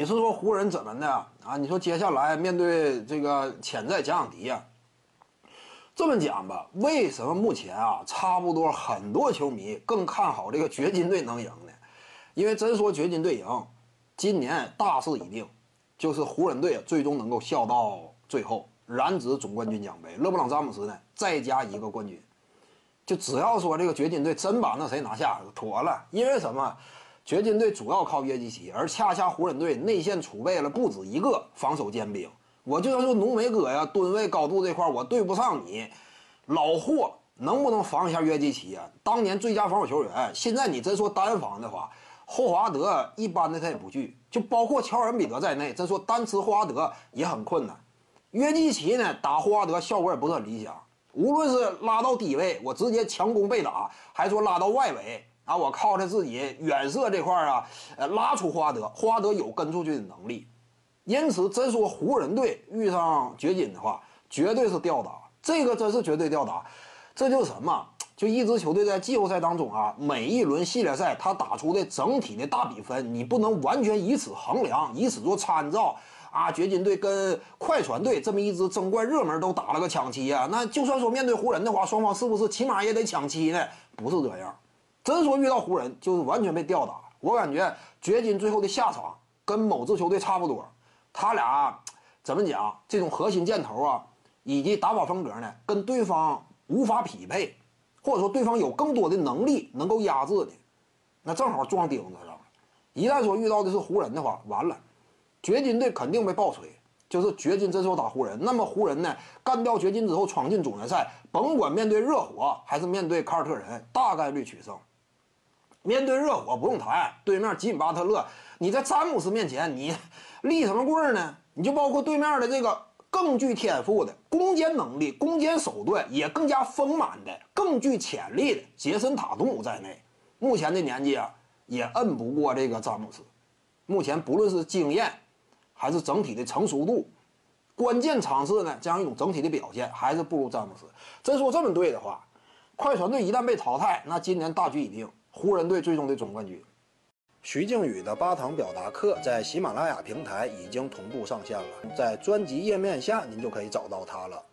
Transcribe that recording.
你是说湖人怎么的啊？你说接下来面对这个潜在假想敌呀？这么讲吧，为什么目前啊，差不多很多球迷更看好这个掘金队能赢呢？因为真说掘金队赢，今年大势已定，就是湖人队最终能够笑到最后，染指总冠军奖杯。勒布朗詹姆斯呢，再加一个冠军，就只要说这个掘金队真把那谁拿下，妥了。因为什么？掘金队主要靠约基奇，而恰恰湖人队内线储备了不止一个防守尖兵。我就要说浓眉哥呀，吨位高度这块我对不上你，老霍能不能防一下约基奇啊？当年最佳防守球员，现在你真说单防的话，霍华德一般的他也不惧，就包括乔恩比德在内，真说单吃霍华德也很困难。约基奇呢，打霍华德效果也不是很理想，无论是拉到低位，我直接强攻被打，还说拉到外围啊，我靠他自己远射这块啊，呃，拉出花德，花德有跟出去的能力。因此，真说湖人队遇上掘金的话，绝对是吊打。这个真是绝对吊打。这就是什么？就一支球队在季后赛当中啊，每一轮系列赛他打出的整体的大比分，你不能完全以此衡量，以此做参照啊。掘金队跟快船队这么一支争冠热门都打了个抢七啊，那就算说面对湖人的话，双方是不是起码也得抢七呢？不是这样。真说遇到湖人，就是完全被吊打。我感觉掘金最后的下场跟某支球队差不多。他俩怎么讲？这种核心箭头啊，以及打法风格呢，跟对方无法匹配，或者说对方有更多的能力能够压制你，那正好撞钉子上了。一旦说遇到的是湖人的话，完了，掘金队肯定被爆锤。就是掘金这时候打湖人，那么湖人呢干掉掘金之后闯进总决赛，甭管面对热火还是面对凯尔特人，大概率取胜。面对热火不用谈，对面吉米巴特勒，你在詹姆斯面前你。立什么棍呢？你就包括对面的这个更具天赋的攻坚能力、攻坚手段也更加丰满的、更具潜力的杰森塔图姆在内，目前的年纪啊，也摁不过这个詹姆斯。目前不论是经验，还是整体的成熟度，关键场次呢，这样一种整体的表现，还是不如詹姆斯。真说这么对的话，快船队一旦被淘汰，那今年大局已定，湖人队最终的总冠军。徐静宇的八堂表达课在喜马拉雅平台已经同步上线了，在专辑页面下您就可以找到它了。